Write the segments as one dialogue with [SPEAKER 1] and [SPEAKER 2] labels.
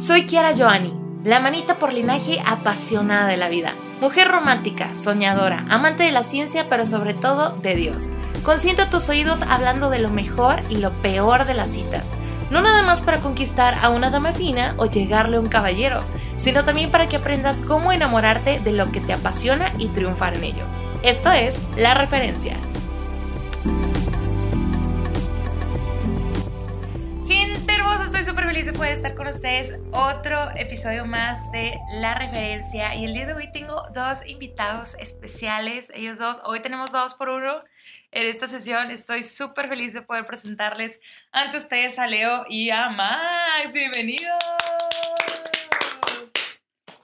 [SPEAKER 1] Soy Kiara Joani, la manita por linaje apasionada de la vida. Mujer romántica, soñadora, amante de la ciencia, pero sobre todo de Dios. Consiento tus oídos hablando de lo mejor y lo peor de las citas. No nada más para conquistar a una dama fina o llegarle a un caballero, sino también para que aprendas cómo enamorarte de lo que te apasiona y triunfar en ello. Esto es La Referencia. Súper feliz de poder estar con ustedes. Otro episodio más de La Referencia. Y el día de hoy tengo dos invitados especiales. Ellos dos, hoy tenemos dos por uno en esta sesión. Estoy súper feliz de poder presentarles ante ustedes a Leo y a Max. Bienvenidos.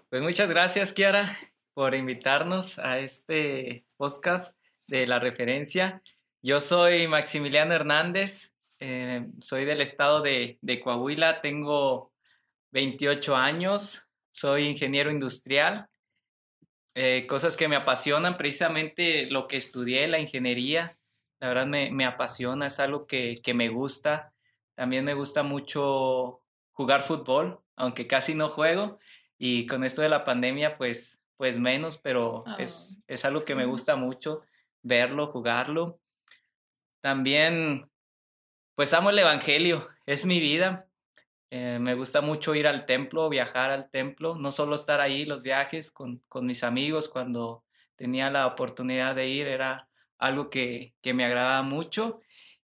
[SPEAKER 2] Pues muchas gracias, Kiara, por invitarnos a este podcast de la referencia. Yo soy Maximiliano Hernández, eh, soy del estado de, de Coahuila, tengo 28 años, soy ingeniero industrial. Eh, cosas que me apasionan, precisamente lo que estudié, la ingeniería, la verdad me, me apasiona, es algo que, que, me gusta. También me gusta mucho jugar fútbol, aunque casi no juego. Y con esto de la pandemia, pues, pues menos, pero oh. es, es algo que me gusta mucho, verlo, jugarlo. También, pues amo el Evangelio, es mi vida. Eh, me gusta mucho ir al templo, viajar al templo, no solo estar ahí, los viajes con, con mis amigos cuando tenía la oportunidad de ir, era algo que, que me agrada mucho.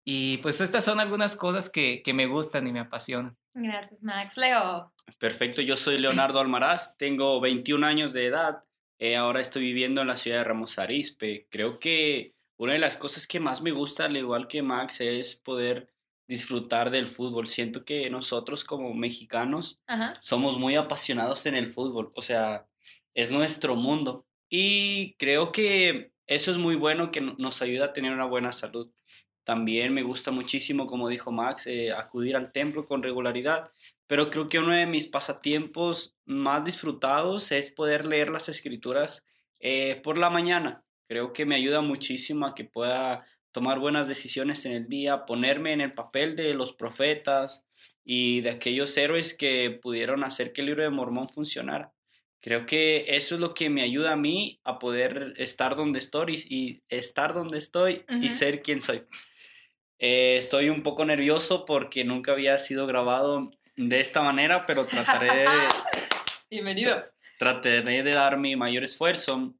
[SPEAKER 2] Y pues estas son algunas cosas que, que, me gustan y me apasionan.
[SPEAKER 1] Gracias, Max. Leo.
[SPEAKER 3] Perfecto, yo soy Leonardo Almaraz, tengo 21 años de edad, eh, ahora estoy viviendo en la ciudad de Ramos Arizpe. Creo que una de las cosas que más me gusta, al igual que Max, es poder disfrutar del fútbol. Siento que nosotros como mexicanos Ajá. somos muy apasionados en el fútbol, o sea, es nuestro mundo. Y creo que eso es muy bueno que nos ayuda a tener una buena salud. También me gusta muchísimo, como dijo Max, eh, acudir al templo con regularidad, pero creo que uno de mis pasatiempos más disfrutados es poder leer las escrituras eh, por la mañana. Creo que me ayuda muchísimo a que pueda tomar buenas decisiones en el día, ponerme en el papel de los profetas y de aquellos héroes que pudieron hacer que el libro de Mormón funcionara. Creo que eso es lo que me ayuda a mí a poder estar donde estoy y estar donde estoy uh -huh. y ser quien soy. Eh, estoy un poco nervioso porque nunca había sido grabado de esta manera, pero trataré de...
[SPEAKER 1] Bienvenido.
[SPEAKER 3] Trataré de dar mi mayor esfuerzo.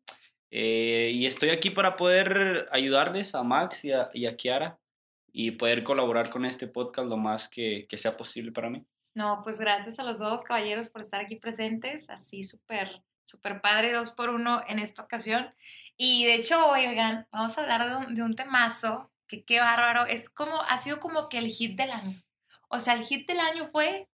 [SPEAKER 3] Eh, y estoy aquí para poder ayudarles a Max y a, y a, Kiara y poder colaborar con este podcast lo más que, que sea posible para mí.
[SPEAKER 1] No, pues gracias a los dos caballeros por estar aquí presentes, así súper, súper padre, dos por uno en esta ocasión. Y de hecho, oigan, vamos a hablar de un, de un temazo que qué bárbaro, es como, ha sido como que el hit del año. O sea, el hit del año fue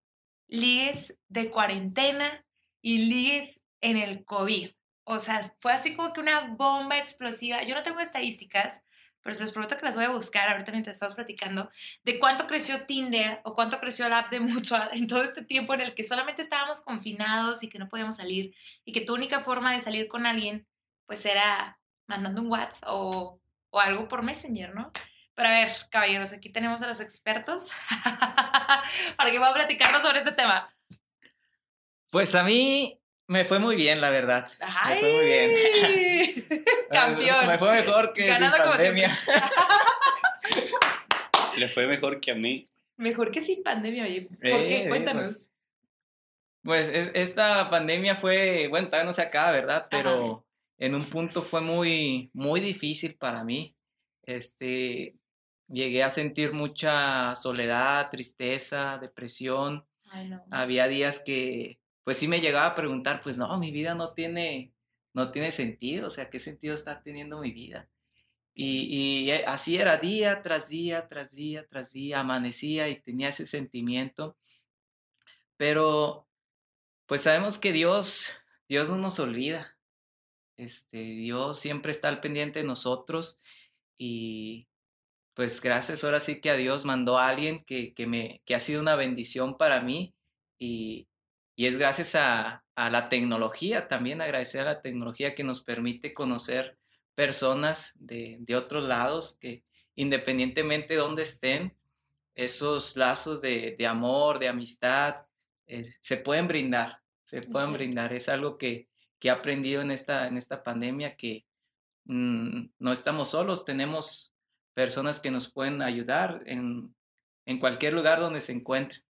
[SPEAKER 1] ligues de cuarentena y ligues en el COVID. O sea, fue así como que una bomba explosiva. Yo no tengo estadísticas, pero se los prometo que las voy a buscar ahorita mientras estamos platicando, de cuánto creció Tinder o cuánto creció la app de Mutual en todo este tiempo en el que solamente estábamos confinados y que no podíamos salir y que tu única forma de salir con alguien pues era mandando un WhatsApp o, o algo por Messenger, ¿no? Pero a ver, caballeros, aquí tenemos a los expertos para que puedan platicarnos sobre este tema.
[SPEAKER 2] Pues a mí me fue muy bien, la verdad.
[SPEAKER 1] Ay,
[SPEAKER 2] me fue muy bien.
[SPEAKER 1] Campeón.
[SPEAKER 2] me fue mejor que sin pandemia.
[SPEAKER 3] Le fue mejor que a mí.
[SPEAKER 1] Mejor que sin pandemia, oye. ¿Por
[SPEAKER 2] Eh,
[SPEAKER 1] qué? Cuéntanos.
[SPEAKER 2] Pues, pues es, esta pandemia fue, bueno, todavía no se acaba, ¿verdad? Pero
[SPEAKER 1] Ajá.
[SPEAKER 2] en un punto fue muy, muy difícil para mí. Este, llegué a sentir mucha soledad, tristeza, depresión.
[SPEAKER 1] Ay, no.
[SPEAKER 2] Había días que, pues sí me llegaba a preguntar, pues no, mi vida no tiene, no tiene sentido, o sea, ¿qué sentido está teniendo mi vida? Y, y así era día tras día, tras día, tras día, amanecía y tenía ese sentimiento. Pero, pues sabemos que Dios, Dios no nos olvida. Este, Dios siempre está al pendiente de nosotros y pues gracias ahora sí que a Dios mandó a alguien que, que, me, que ha sido una bendición para mí y, y es gracias a, a, la tecnología, también agradecer a la tecnología que nos permite conocer personas de, de otros lados que independientemente de dónde estén, esos lazos de, de, amor, de amistad, se pueden brindar, se pueden brindar. Es algo que, que, he aprendido en esta, en esta pandemia, que mm, no estamos solos, tenemos personas que nos pueden ayudar en, en cualquier lugar donde se encuentren.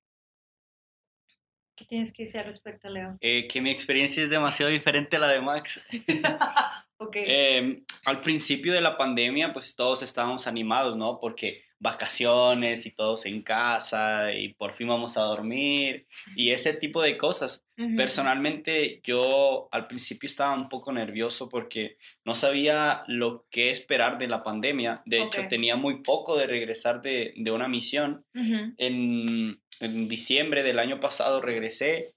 [SPEAKER 1] ¿Qué tienes que decir al respecto, Leo?
[SPEAKER 3] Eh, que mi experiencia es demasiado diferente a la de Max.
[SPEAKER 1] okay.
[SPEAKER 3] Eh, al principio de la pandemia, pues todos estábamos animados, ¿no? Porque vacaciones y todos en casa y por fin vamos a dormir y ese tipo de cosas. Personalmente yo al principio estaba un poco nervioso porque no sabía lo que esperar de la pandemia. De hecho, tenía muy poco de regresar de, de una misión. en, en diciembre del año pasado regresé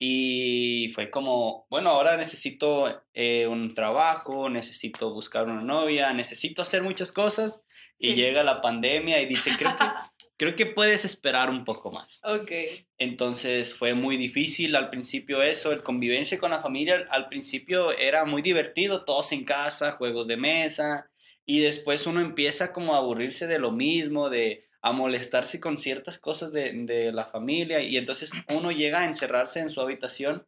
[SPEAKER 3] y fue como, bueno, ahora necesito eh, un trabajo, necesito buscar una novia, necesito hacer muchas cosas y llega la pandemia y dice, creo que, creo que puedes esperar un poco más.
[SPEAKER 1] Ok.
[SPEAKER 3] Entonces fue muy difícil al principio eso, el convivencia con la familia al principio era muy divertido, todos en casa, juegos de mesa, y después uno empieza como a aburrirse de lo mismo, de a molestarse con ciertas cosas de, de la familia, y entonces uno llega a encerrarse en su habitación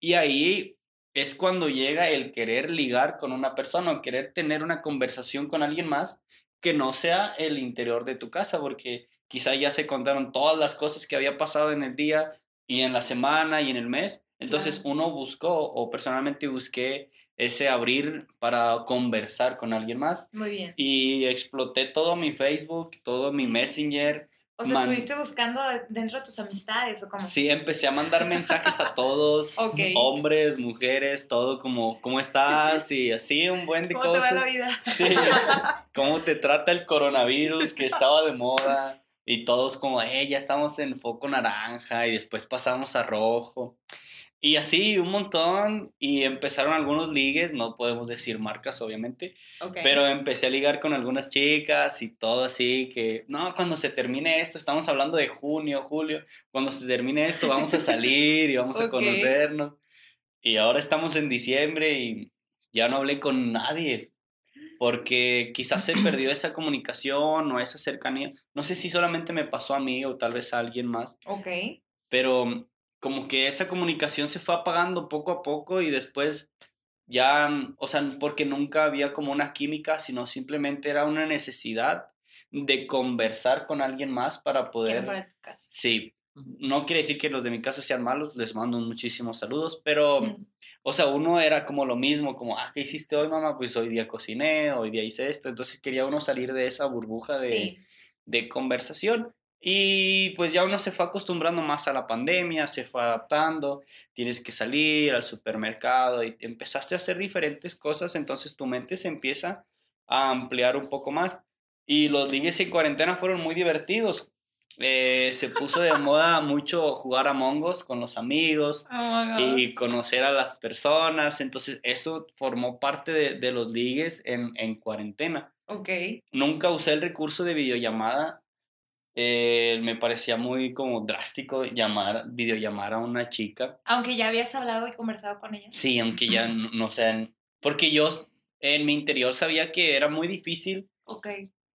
[SPEAKER 3] y ahí es cuando llega el querer ligar con una persona o querer tener una conversación con alguien más que no sea el interior de tu casa, porque quizá ya se contaron todas las cosas que había pasado en el día y en la semana y en el mes. Entonces uno buscó, o personalmente busqué ese abrir para conversar con alguien más.
[SPEAKER 1] Muy bien.
[SPEAKER 3] Y exploté todo mi Facebook, todo mi Messenger,
[SPEAKER 1] o sea, ¿estuviste buscando dentro de tus amistades o cómo?
[SPEAKER 3] Sí, empecé a mandar mensajes a todos, hombres, mujeres, todo como, ¿cómo estás? Y así, un buen de
[SPEAKER 1] ¿Cómo
[SPEAKER 3] cosas.
[SPEAKER 1] Te va la vida?
[SPEAKER 3] Sí, ¿cómo te trata el coronavirus que estaba de moda? Y todos como, eh, ya estamos en foco naranja y después pasamos a rojo. Y así un montón y empezaron algunos ligues, no podemos decir marcas obviamente, pero empecé a ligar con algunas chicas y todo así que, no, cuando se termine esto, estamos hablando de junio, julio, cuando se termine esto vamos a salir y vamos a conocernos. Y ahora estamos en diciembre y ya no hablé con nadie porque quizás se perdió esa comunicación o esa cercanía. No sé si solamente me pasó a mí o tal vez a alguien más.
[SPEAKER 1] Ok.
[SPEAKER 3] Pero como que esa comunicación se fue apagando poco a poco y después ya, o sea, porque nunca había como una química, sino simplemente era una necesidad de conversar con alguien más para poder...
[SPEAKER 1] Para tu casa.
[SPEAKER 3] Sí, no quiere decir que los de mi casa sean malos, les mando muchísimos saludos, pero, o sea, uno era como lo mismo, como, ah, ¿qué hiciste hoy, mamá? Pues hoy día cociné, hoy día hice esto, entonces quería uno salir de esa burbuja de, de conversación. Y pues ya uno se fue acostumbrando más a la pandemia, se fue adaptando, tienes que salir al supermercado y empezaste a hacer diferentes cosas, entonces tu mente se empieza a ampliar un poco más. Y los ligues en cuarentena fueron muy divertidos. Eh, se puso de moda mucho jugar a mongos con los amigos
[SPEAKER 1] oh
[SPEAKER 3] y conocer a las personas, entonces eso formó parte de, de los ligues en, en cuarentena.
[SPEAKER 1] Ok.
[SPEAKER 3] Nunca usé el recurso de videollamada eh, me parecía muy como drástico llamar, videollamar a una chica.
[SPEAKER 1] Aunque ya habías hablado y conversado con ella.
[SPEAKER 3] Sí, aunque ya no, sean, porque yo en mi interior sabía que era muy difícil.
[SPEAKER 1] Ok.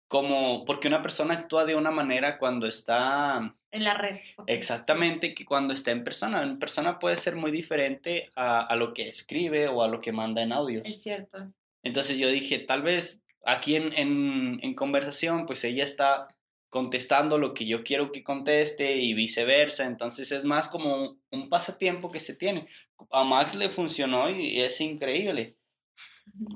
[SPEAKER 3] Como, porque una persona actúa de una manera cuando está...
[SPEAKER 1] En la red.
[SPEAKER 3] exactamente, que cuando está en persona. En persona puede ser muy diferente a, a lo que escribe o a lo que manda en audios.
[SPEAKER 1] Es cierto.
[SPEAKER 3] Entonces yo dije, tal vez aquí en, en, en conversación, pues ella está contestando lo que yo quiero que conteste y viceversa. Entonces es más como un, pasatiempo que se tiene. A Max le funcionó y es increíble.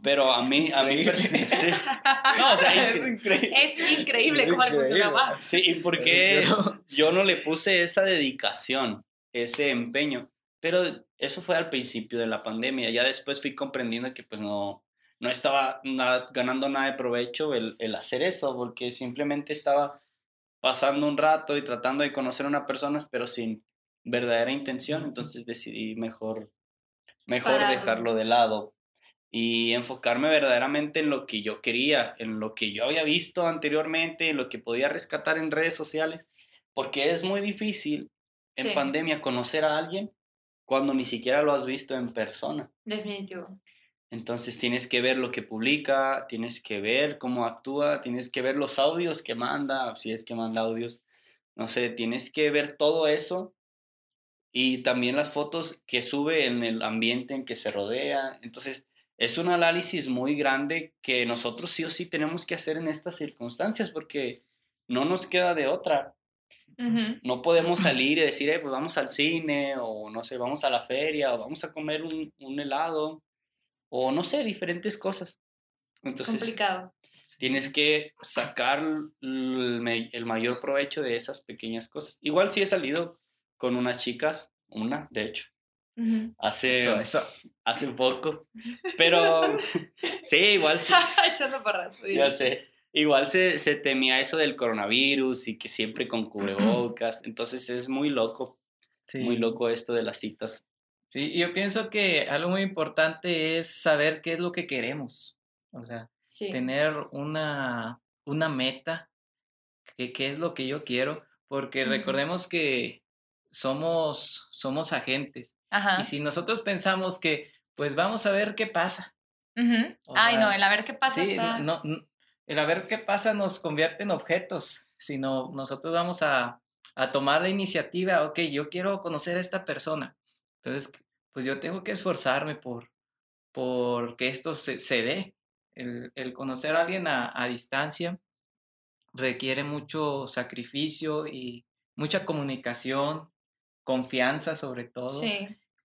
[SPEAKER 3] Pero a mí, a mí sí.
[SPEAKER 1] no, o sea, es, increíble. es increíble cómo le funciona a Max.
[SPEAKER 3] Sí, y porque yo no le puse esa dedicación, ese empeño. Pero eso fue al principio de la pandemia. Ya después fui comprendiendo que pues no, no estaba ganando nada de provecho el, el hacer eso, porque simplemente estaba pasando un rato y tratando de conocer a una persona, pero sin verdadera intención, entonces decidí mejor, mejor dejarlo de lado y enfocarme verdaderamente en lo que yo quería, en lo que yo había visto anteriormente, en lo que podía rescatar en redes sociales, porque es muy difícil en pandemia conocer a alguien cuando ni siquiera lo has visto en persona.
[SPEAKER 1] Definitivo.
[SPEAKER 3] Entonces tienes que ver lo que publica, tienes que ver cómo actúa, tienes que ver los audios que manda, si es que manda audios, no sé, tienes que ver todo eso y también las fotos que sube en el ambiente en que se rodea. Entonces, es un análisis muy grande que nosotros sí o sí tenemos que hacer en estas circunstancias porque no nos queda de otra. No podemos salir y decir, eh, pues vamos al cine o no sé, vamos a la feria o vamos a comer un, un helado o no sé, diferentes cosas.
[SPEAKER 1] Entonces, es complicado.
[SPEAKER 3] Tienes que sacar el, el mayor provecho de esas pequeñas cosas. Igual sí he salido con unas chicas, una, de hecho, hace, hace poco, pero sí, igual sí.
[SPEAKER 1] Echando
[SPEAKER 3] Ya sé. Igual se, se, temía eso del coronavirus y que siempre con cubrebocas, entonces es muy loco, muy loco esto de las citas.
[SPEAKER 2] Sí, yo pienso que algo muy importante es saber qué es lo que queremos, o sea, tener una, una meta, qué es lo que yo quiero, porque recordemos que somos, somos agentes. Y si nosotros pensamos que, pues vamos a ver qué pasa.
[SPEAKER 1] Ay, no, el a ver qué pasa.
[SPEAKER 2] Sí, no, el a ver qué pasa nos convierte en objetos, sino nosotros vamos a, a tomar la iniciativa, ok, yo quiero conocer a esta persona. Entonces, pues yo tengo que esforzarme por, por que esto se, se dé. El, el, conocer a alguien a, a distancia requiere mucho sacrificio y mucha comunicación, confianza sobre todo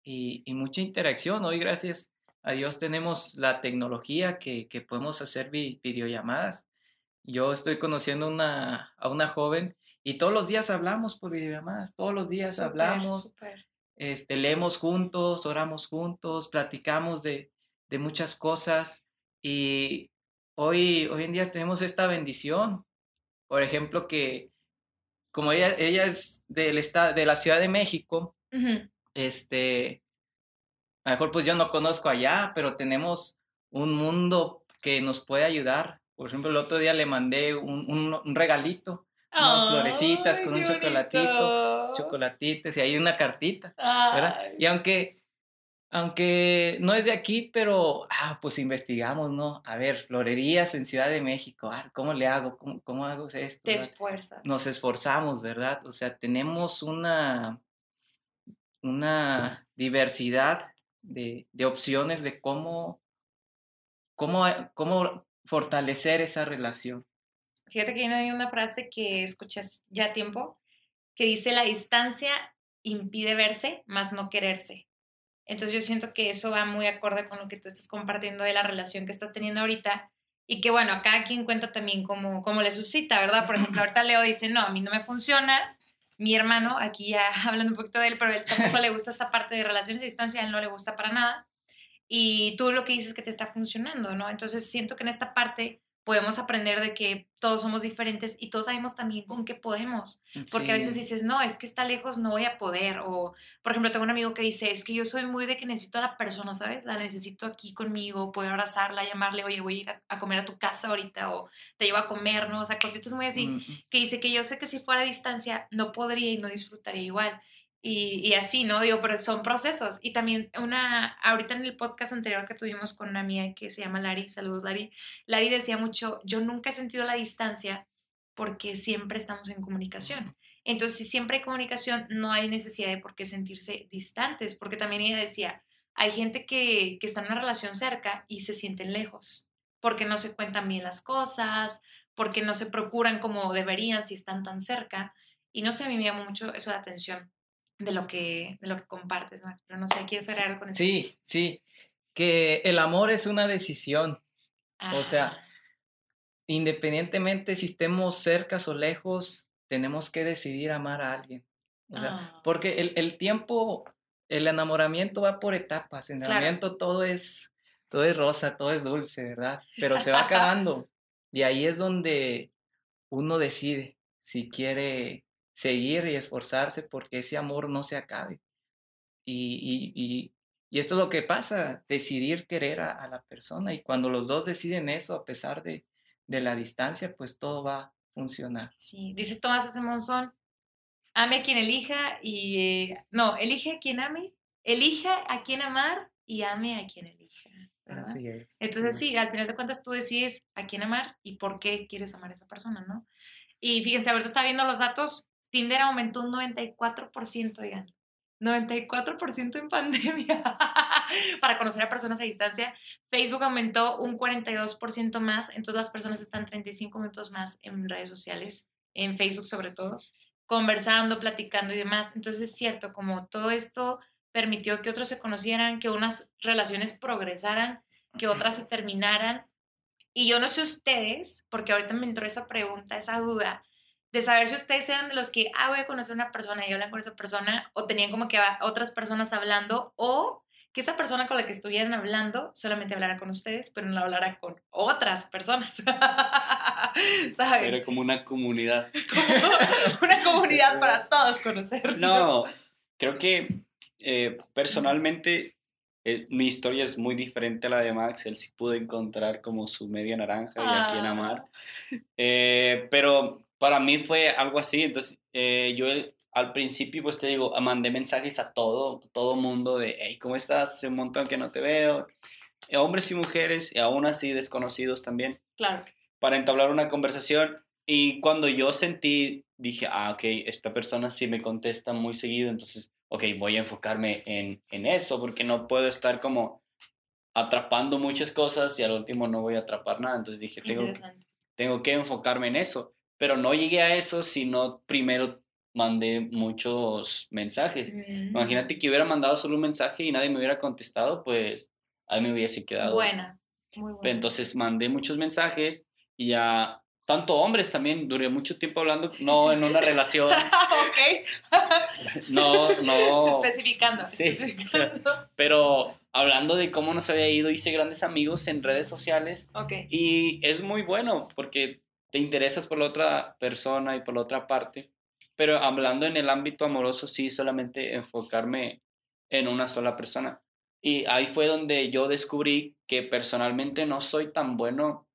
[SPEAKER 2] y, y, mucha interacción. Hoy gracias a Dios tenemos la tecnología que, que podemos hacer videollamadas. Yo estoy conociendo una, a una joven y todos los días hablamos por videollamadas, todos los días hablamos, Este, leemos juntos, oramos juntos, platicamos de, de muchas cosas y hoy, hoy en día tenemos esta bendición. Por ejemplo, que como ella, ella es del estado, de la Ciudad de México, este, a lo mejor pues yo no conozco allá, pero tenemos un mundo que nos puede ayudar. Por ejemplo, el otro día le mandé un, un, regalito, unas florecitas con un chocolatito, chocolatitos y hay una cartita, ¿verdad? Y aunque aunque no es de aquí, pero ah, pues investigamos, ¿no? A ver, florerías en Ciudad de México, ah, ¿cómo le hago? ¿Cómo, cómo hago esto?
[SPEAKER 1] Te esfuerzas.
[SPEAKER 2] Nos esforzamos, ¿verdad? O sea, tenemos una, una diversidad de, de opciones de cómo, cómo, cómo fortalecer esa relación.
[SPEAKER 1] Fíjate que hay una frase que escuchas ya a tiempo que dice la distancia impide verse, más no quererse. Entonces yo siento que eso va muy acorde con lo que tú estás compartiendo de la relación que estás teniendo ahorita y que bueno, a cada quien cuenta también cómo, cómo le suscita, ¿verdad? Por ejemplo, ahorita Leo dice, no, a mí no me funciona. Mi hermano, aquí ya hablando un poquito de él, pero él tampoco le gusta esta parte de relaciones a distancia, a él no le gusta para nada. Y tú lo que dices es que te está funcionando, ¿no? Entonces siento que en esta parte podemos aprender de que todos somos diferentes y todos sabemos también con qué podemos. Porque a veces dices, no, es que está lejos, no voy a poder. O, por ejemplo, tengo un amigo que dice, es que yo soy muy de que necesito a la persona, ¿sabes? La necesito aquí conmigo, poder abrazarla, llamarle, oye, voy a ir a, comer a tu casa ahorita o te llevo a comer, ¿no? O sea, cositas muy así. Que dice que yo sé que si fuera a distancia no podría y no disfrutaría igual. Y, así, ¿no? Digo, pero son procesos. Y también una, ahorita en el podcast anterior que tuvimos con una amiga que se llama Lari, saludos Lari, Lari decía mucho, yo nunca he sentido la distancia porque siempre estamos en comunicación. Entonces, si siempre hay comunicación, no hay necesidad de por qué sentirse distantes, porque también ella decía, hay gente que, que está en una relación cerca y se sienten lejos, porque no se cuentan bien las cosas, porque no se procuran como deberían si están tan cerca. Y no sé, a mí me llama mucho eso la atención de lo que, de lo que compartes, Pero no sé, ¿quieres hacer algo con eso?
[SPEAKER 2] Sí, sí, que el amor es una decisión. O sea, ah. independientemente si estemos cerca o lejos, tenemos que decidir amar a alguien. O sea, ah. porque el, el, tiempo, el enamoramiento va por etapas. El enamoramiento todo es, todo es rosa, todo es dulce, ¿verdad? Pero se va acabando. y ahí es donde uno decide si quiere seguir y esforzarse porque ese amor no se acabe. Y, y, y, esto es lo que pasa, decidir querer a, la persona. Y cuando los dos deciden eso, a pesar de, de la distancia, pues todo va a funcionar.
[SPEAKER 1] Sí, dice Tomás ese Monzón, ame a quien elija y... Eh, no, elige a quien ame, elija a quien amar y ame a quien elija.
[SPEAKER 2] Así es.
[SPEAKER 1] Entonces sí, al final de cuentas tú decides a quién amar y por qué quieres amar a esa persona, ¿no? Y fíjense, ahorita está viendo los datos, Tinder aumentó un 94%, oigan. 94% en pandemia para conocer a personas a distancia. Facebook aumentó un 42% más, entonces las personas están 35 minutos más en redes sociales, en Facebook sobre todo, conversando, platicando y demás. Entonces es cierto, como todo esto permitió que otros se conocieran, que unas relaciones progresaran, que otras se terminaran. Y yo no sé ustedes, porque ahorita me entró esa pregunta, esa duda, de saber si ustedes eran de los que, ah, voy a conocer a una persona y hablan con esa persona, o tenían como que otras personas hablando, o que esa persona con la que estuvieran hablando solamente hablara con ustedes, pero no hablara con otras personas.
[SPEAKER 3] ¿Saben? Era como una comunidad.
[SPEAKER 1] una comunidad para todos conocer.
[SPEAKER 3] No, creo que eh, personalmente eh, mi historia es muy diferente a la de Max. Él sí pudo encontrar como su media naranja y a quien amar. Ah. Eh, pero para mí fue algo así. Entonces, eh, yo al principio, pues te digo, mandé mensajes a todo, todo mundo de, hey, ¿cómo estás? Hace un montón que no te veo. Eh, hombres y mujeres, y aún así desconocidos también.
[SPEAKER 1] Claro.
[SPEAKER 3] Para entablar una conversación. Y cuando yo sentí, dije, ah, ok, esta persona sí me contesta muy seguido, entonces, ok, voy a enfocarme en, en eso, porque no puedo estar como atrapando muchas cosas y al último no voy a atrapar nada. Entonces dije, tengo, tengo que enfocarme en eso pero no llegué a eso sino primero mandé muchos mensajes. Mm. Imagínate que hubiera mandado solo un mensaje y nadie me hubiera contestado, pues ahí me hubiese quedado.
[SPEAKER 1] Buena, muy buena.
[SPEAKER 3] Entonces mandé muchos mensajes y ya, tanto hombres también, duré mucho tiempo hablando, no en una relación.
[SPEAKER 1] ok.
[SPEAKER 3] no, no.
[SPEAKER 1] Especificando.
[SPEAKER 3] Sí. Pero hablando de cómo nos había ido, hice grandes amigos en redes sociales.
[SPEAKER 1] Ok.
[SPEAKER 3] Y es muy bueno porque te interesas por la otra persona y por la otra parte, pero hablando en el ámbito amoroso, sí, solamente enfocarme en una sola persona. Y ahí fue donde yo descubrí que personalmente no soy tan bueno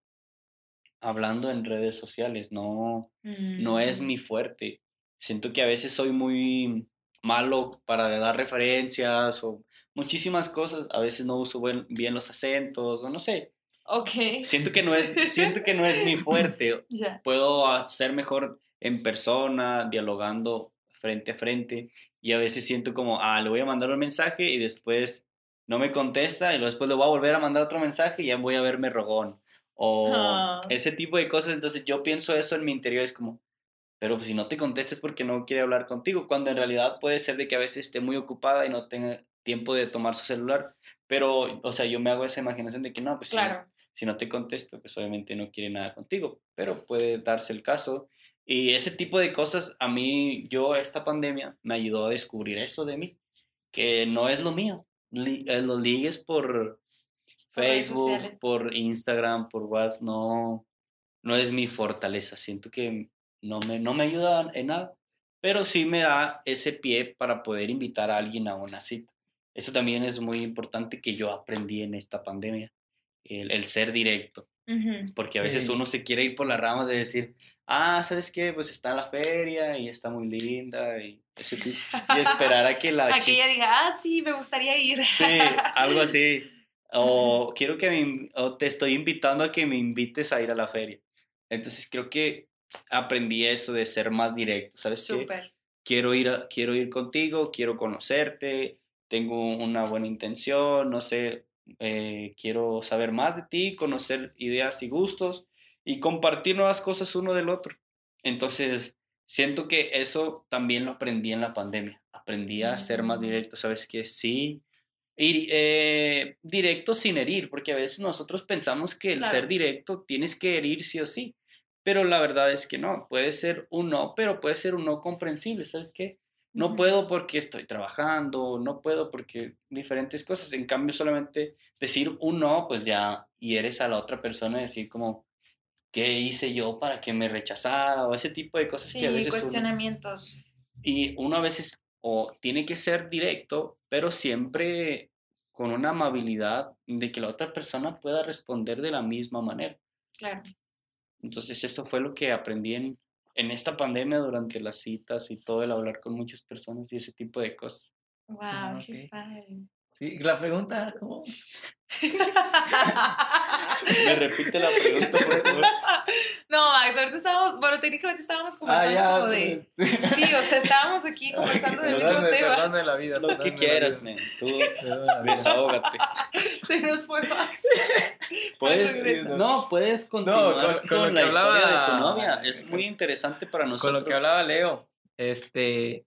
[SPEAKER 3] hablando en redes sociales, no, no es mm. mi fuerte. Siento que a veces soy muy malo para dar referencias o muchísimas cosas, a veces no uso bien los acentos o no sé,
[SPEAKER 1] Ok.
[SPEAKER 3] Siento que no es, siento que no es mi fuerte. Puedo hacer mejor en persona, dialogando frente a frente. Y a veces siento como, ah, le voy a mandar un mensaje y después no me contesta y después le voy a volver a mandar otro mensaje y ya voy a verme rogón. O ah. ese tipo de cosas. Entonces yo pienso eso en mi interior, es como, pero pues, si no te contestes porque no quiere hablar contigo, cuando en realidad puede ser de que a veces esté muy ocupada y no tenga tiempo de tomar su celular. Pero, o sea, yo me hago esa imaginación de que no, pues
[SPEAKER 1] claro
[SPEAKER 3] si no te contesto, pues obviamente no quiere nada contigo, pero puede darse el caso. Y ese tipo de cosas, a mí, yo, esta pandemia me ayudó a descubrir eso de mí, que no es lo mío. Eh, los ligues por Facebook, por Instagram, por WhatsApp, no, no es mi fortaleza. Siento que no me, no me ayuda en nada, pero sí me da ese pie para poder invitar a alguien a una cita. Eso también es muy importante que yo aprendí en esta pandemia el, ser directo. Porque a veces uno se quiere ir por las ramas de decir, ah, ¿sabes qué? Pues está la feria y está muy linda y, y esperar a que la...
[SPEAKER 1] a que ella diga, ah, sí, me gustaría ir.
[SPEAKER 3] Sí, algo así. O quiero que me... o te estoy invitando a que me invites a ir a la feria. Entonces creo que aprendí eso de ser más directo, ¿sabes
[SPEAKER 1] Súper.
[SPEAKER 3] Quiero ir, quiero ir contigo, quiero conocerte, tengo una buena intención, no sé, eh, quiero saber más de ti, conocer ideas y gustos y compartir nuevas cosas uno del otro. Entonces, siento que eso también lo aprendí en la pandemia. Aprendí a ser más mm. directo, sabes que sí, ir eh, directo sin herir, porque a veces nosotros pensamos que el ser directo tienes que herir sí o sí, pero la verdad es que no, puede ser un no, pero puede ser un no comprensible, ¿sabes qué? No puedo porque estoy trabajando, no puedo porque diferentes cosas. En cambio, solamente decir un no, pues ya eres a la otra persona, decir como, ¿qué hice yo para que me rechazara? O ese tipo de cosas
[SPEAKER 1] que a veces. cuestionamientos.
[SPEAKER 3] y uno a veces o tiene que ser directo, pero siempre con una amabilidad de que la otra persona pueda responder de la misma manera.
[SPEAKER 1] Claro.
[SPEAKER 3] Entonces, eso fue lo que aprendí en, en esta pandemia durante las citas y todo el hablar con muchas personas y ese tipo de cosas.
[SPEAKER 1] Wow, qué padre.
[SPEAKER 2] Sí, la pregunta, ¿cómo?
[SPEAKER 3] Me repite la pregunta, por favor.
[SPEAKER 1] No, Max, ahorita estábamos, bueno, técnicamente estábamos conversando
[SPEAKER 2] Ah,
[SPEAKER 1] como de... Sí, o sea, estábamos aquí conversando del mismo
[SPEAKER 2] Perdón,
[SPEAKER 1] tema.
[SPEAKER 2] perdón de la vida.
[SPEAKER 3] Lo que quieras,
[SPEAKER 2] vida,
[SPEAKER 3] man. Tú desahógate.
[SPEAKER 1] Se nos fue Max.
[SPEAKER 3] Puedes, no, puedes continuar
[SPEAKER 2] con-
[SPEAKER 3] con,
[SPEAKER 2] con lo que
[SPEAKER 3] la historia
[SPEAKER 2] hablaba-
[SPEAKER 3] de tu novia. Es muy interesante para
[SPEAKER 2] Con
[SPEAKER 3] nosotros.
[SPEAKER 2] lo que hablaba Leo, este,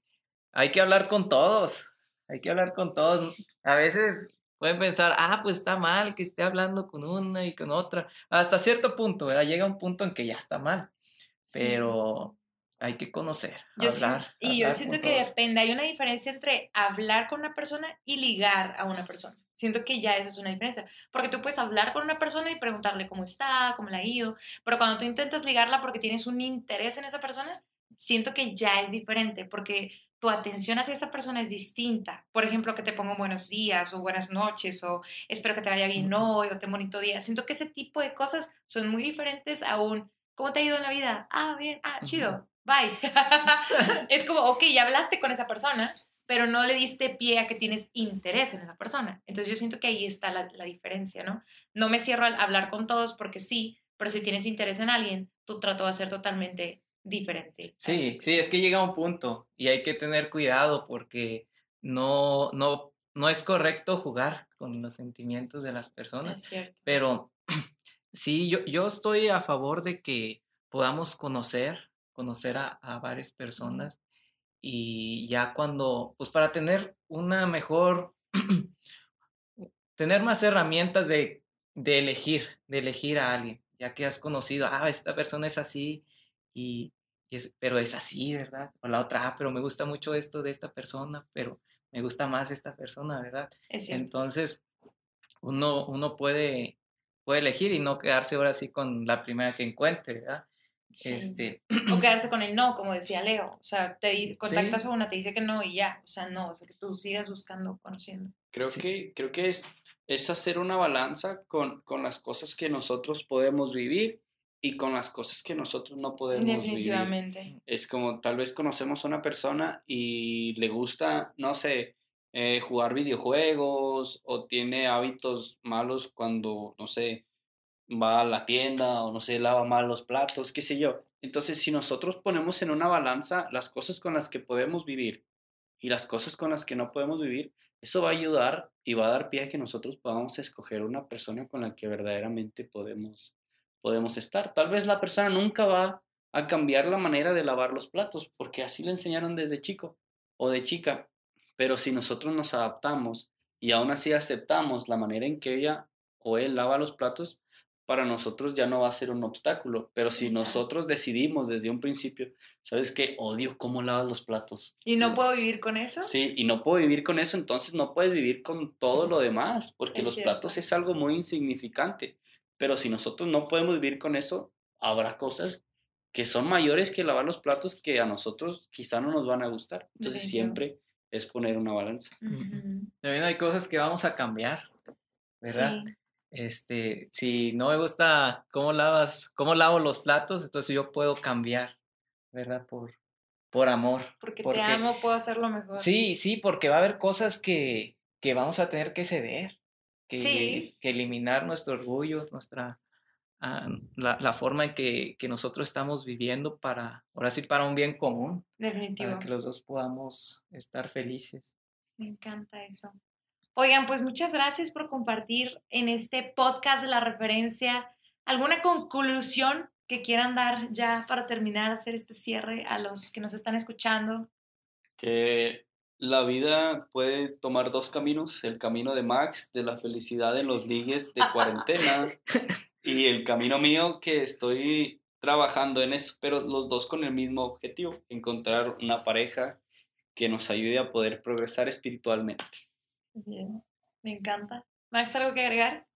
[SPEAKER 2] hay que hablar con todos, hay que hablar con todos. A veces pueden pensar, ah, pues está mal que esté hablando con una y con otra. Hasta cierto punto, ¿verdad? Llega un punto en que ya está mal, pero hay que conocer,
[SPEAKER 1] Yo sí-
[SPEAKER 2] hablar.
[SPEAKER 1] y yo
[SPEAKER 2] hablar
[SPEAKER 1] siento
[SPEAKER 2] con
[SPEAKER 1] que
[SPEAKER 2] todos.
[SPEAKER 1] depende, hay una diferencia entre hablar con una persona y ligar a una persona. Siento que ya esa es una diferencia, porque tú puedes hablar con una persona y preguntarle cómo está, cómo le ha ido, pero cuando tú intentas ligarla porque tienes un interés en esa persona, siento que ya es diferente, porque tu atención hacia esa persona es distinta. Por ejemplo, que te pongo buenos días o buenas noches o espero que te vaya bien hoy o te bonito día. Siento que ese tipo de cosas son muy diferentes a un ¿cómo te ha ido en la vida? Ah, bien, ah, chido, bye. es como, ok, ya hablaste con esa persona, pero no le diste pie a que tienes interés en esa persona. Entonces yo siento que ahí está la, la diferencia, ¿no? No me cierro al hablar con todos porque sí, pero si tienes interés en alguien, tu trato va a ser totalmente diferente.
[SPEAKER 2] Sí, sí, es que llega un punto y hay que tener cuidado porque no, no, no es correcto jugar con los sentimientos de las personas.
[SPEAKER 1] Es cierto.
[SPEAKER 2] Pero sí, yo, yo estoy a favor de que podamos conocer, conocer a, a varias personas y ya cuando, pues para tener una mejor, tener más herramientas de, de elegir, de elegir a alguien, ya que has conocido, ah, esta persona es así y, y es, pero es así, ¿verdad? O la otra, ah, pero me gusta mucho esto de esta persona, pero me gusta más esta persona, ¿verdad?
[SPEAKER 1] Es.
[SPEAKER 2] Entonces, uno, uno puede, puede elegir y no quedarse ahora sí con la primera que encuentre, ¿verdad?
[SPEAKER 1] Sí.
[SPEAKER 2] Este,
[SPEAKER 1] O quedarse con el no, como decía Leo. O sea, te di- contactas
[SPEAKER 2] Sí.
[SPEAKER 1] a una, te dice que no y ya. O sea, no, o sea, que tú sigas buscando, conociendo.
[SPEAKER 3] Creo
[SPEAKER 2] Sí.
[SPEAKER 3] que, creo que es, es hacer una balanza con, con las cosas que nosotros podemos vivir y con las cosas que nosotros no podemos vivir.
[SPEAKER 1] Definitivamente.
[SPEAKER 3] Es como tal vez conocemos a una persona y le gusta, no sé, eh, jugar videojuegos o tiene hábitos malos cuando, no sé, va a la tienda o no sé, lava mal los platos, qué sé yo. Entonces, si nosotros ponemos en una balanza las cosas con las que podemos vivir y las cosas con las que no podemos vivir, eso va a ayudar y va a dar pie a que nosotros podamos escoger una persona con la que verdaderamente podemos, podemos estar. Tal vez la persona nunca va a cambiar la manera de lavar los platos, porque así le enseñaron desde chico o de chica. Pero si nosotros nos adaptamos y aún así aceptamos la manera en que ella o él lava los platos, para nosotros ya no va a ser un obstáculo. Pero si
[SPEAKER 1] Exacto.
[SPEAKER 3] nosotros decidimos desde un principio, ¿sabes qué? Odio cómo lavas los platos.
[SPEAKER 1] ¿Y no puedo vivir con eso?
[SPEAKER 3] Sí, y no puedo vivir con eso, entonces no puedes vivir con todo lo demás, porque
[SPEAKER 1] Es
[SPEAKER 3] los
[SPEAKER 1] cierto.
[SPEAKER 3] platos es algo muy insignificante. Pero si nosotros no podemos vivir con eso, habrá cosas que son mayores que lavar los platos que a nosotros quizá no nos van a gustar. Entonces siempre es poner una balanza.
[SPEAKER 1] Ujú.
[SPEAKER 2] también hay cosas que vamos a cambiar, ¿verdad?
[SPEAKER 1] Sí.
[SPEAKER 2] Este, si no me gusta cómo lavas, cómo lavo los platos, entonces yo puedo cambiar, ¿verdad? Por, por amor.
[SPEAKER 1] Porque,
[SPEAKER 2] Porque-
[SPEAKER 1] te amo, puedo hacerlo mejor.
[SPEAKER 2] Sí, sí, porque va a haber cosas que, que vamos a tener que ceder, que,
[SPEAKER 1] Sí.
[SPEAKER 2] que eliminar nuestro orgullo, nuestra, ah, la, la forma en que, que nosotros estamos viviendo para, ahora sí, para un bien común,
[SPEAKER 1] Definitivo.
[SPEAKER 2] para que los dos podamos estar felices.
[SPEAKER 1] Me encanta eso. Oigan, pues muchas gracias por compartir en este podcast de la referencia. ¿Alguna conclusión que quieran dar ya para terminar, hacer este cierre a los que nos están escuchando?
[SPEAKER 3] Que la vida puede tomar dos caminos, el camino de Max, de la felicidad en los ligues de cuarentena, y el camino mío que estoy trabajando en eso, pero los dos con el mismo objetivo, encontrar una pareja que nos ayude a poder progresar espiritualmente.
[SPEAKER 1] Bien, me encanta. Max, ¿algo que agregar?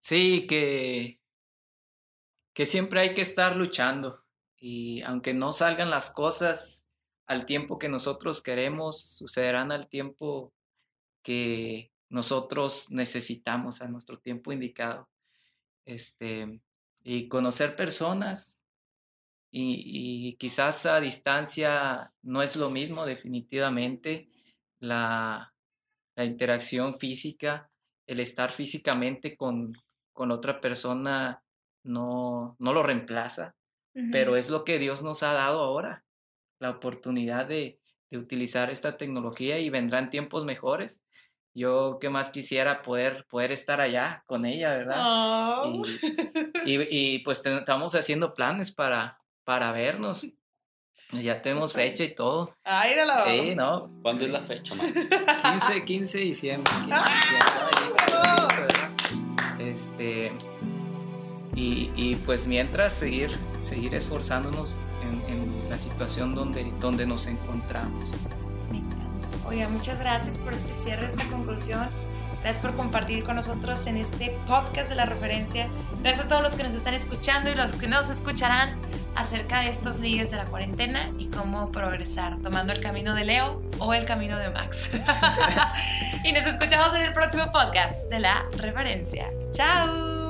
[SPEAKER 2] Sí, que, que siempre hay que estar luchando y aunque no salgan las cosas al tiempo que nosotros queremos, sucederán al tiempo que nosotros necesitamos, a nuestro tiempo indicado. Este, y conocer personas y, y quizás a distancia no es lo mismo definitivamente la, la interacción física el estar físicamente con, con otra persona no, no lo reemplaza, pero es lo que Dios nos ha dado ahora, la oportunidad de, de utilizar esta tecnología y vendrán tiempos mejores yo qué más quisiera poder, poder estar allá con ella, ¿verdad?
[SPEAKER 1] Oh.
[SPEAKER 2] Y, y, pues estamos haciendo planes para, para vernos. Ya tenemos fecha y todo.
[SPEAKER 1] Ay,
[SPEAKER 2] Sí, ¿no?
[SPEAKER 3] ¿Cuándo es la fecha, Max?
[SPEAKER 2] 15, 15 de diciembre. 15 Este, y, y, pues mientras seguir, seguir esforzándonos en, en la situación donde, donde nos encontramos.
[SPEAKER 1] Oiga, muchas gracias por este cierre, esta conclusión. Gracias por compartir con nosotros en este podcast de la referencia. Gracias a todos los que nos están escuchando y los que nos escucharán acerca de estos líderes de la cuarentena y cómo progresar, tomando el camino de Leo o el camino de Max. y nos escuchamos en el próximo podcast de la referencia. ¡Chao!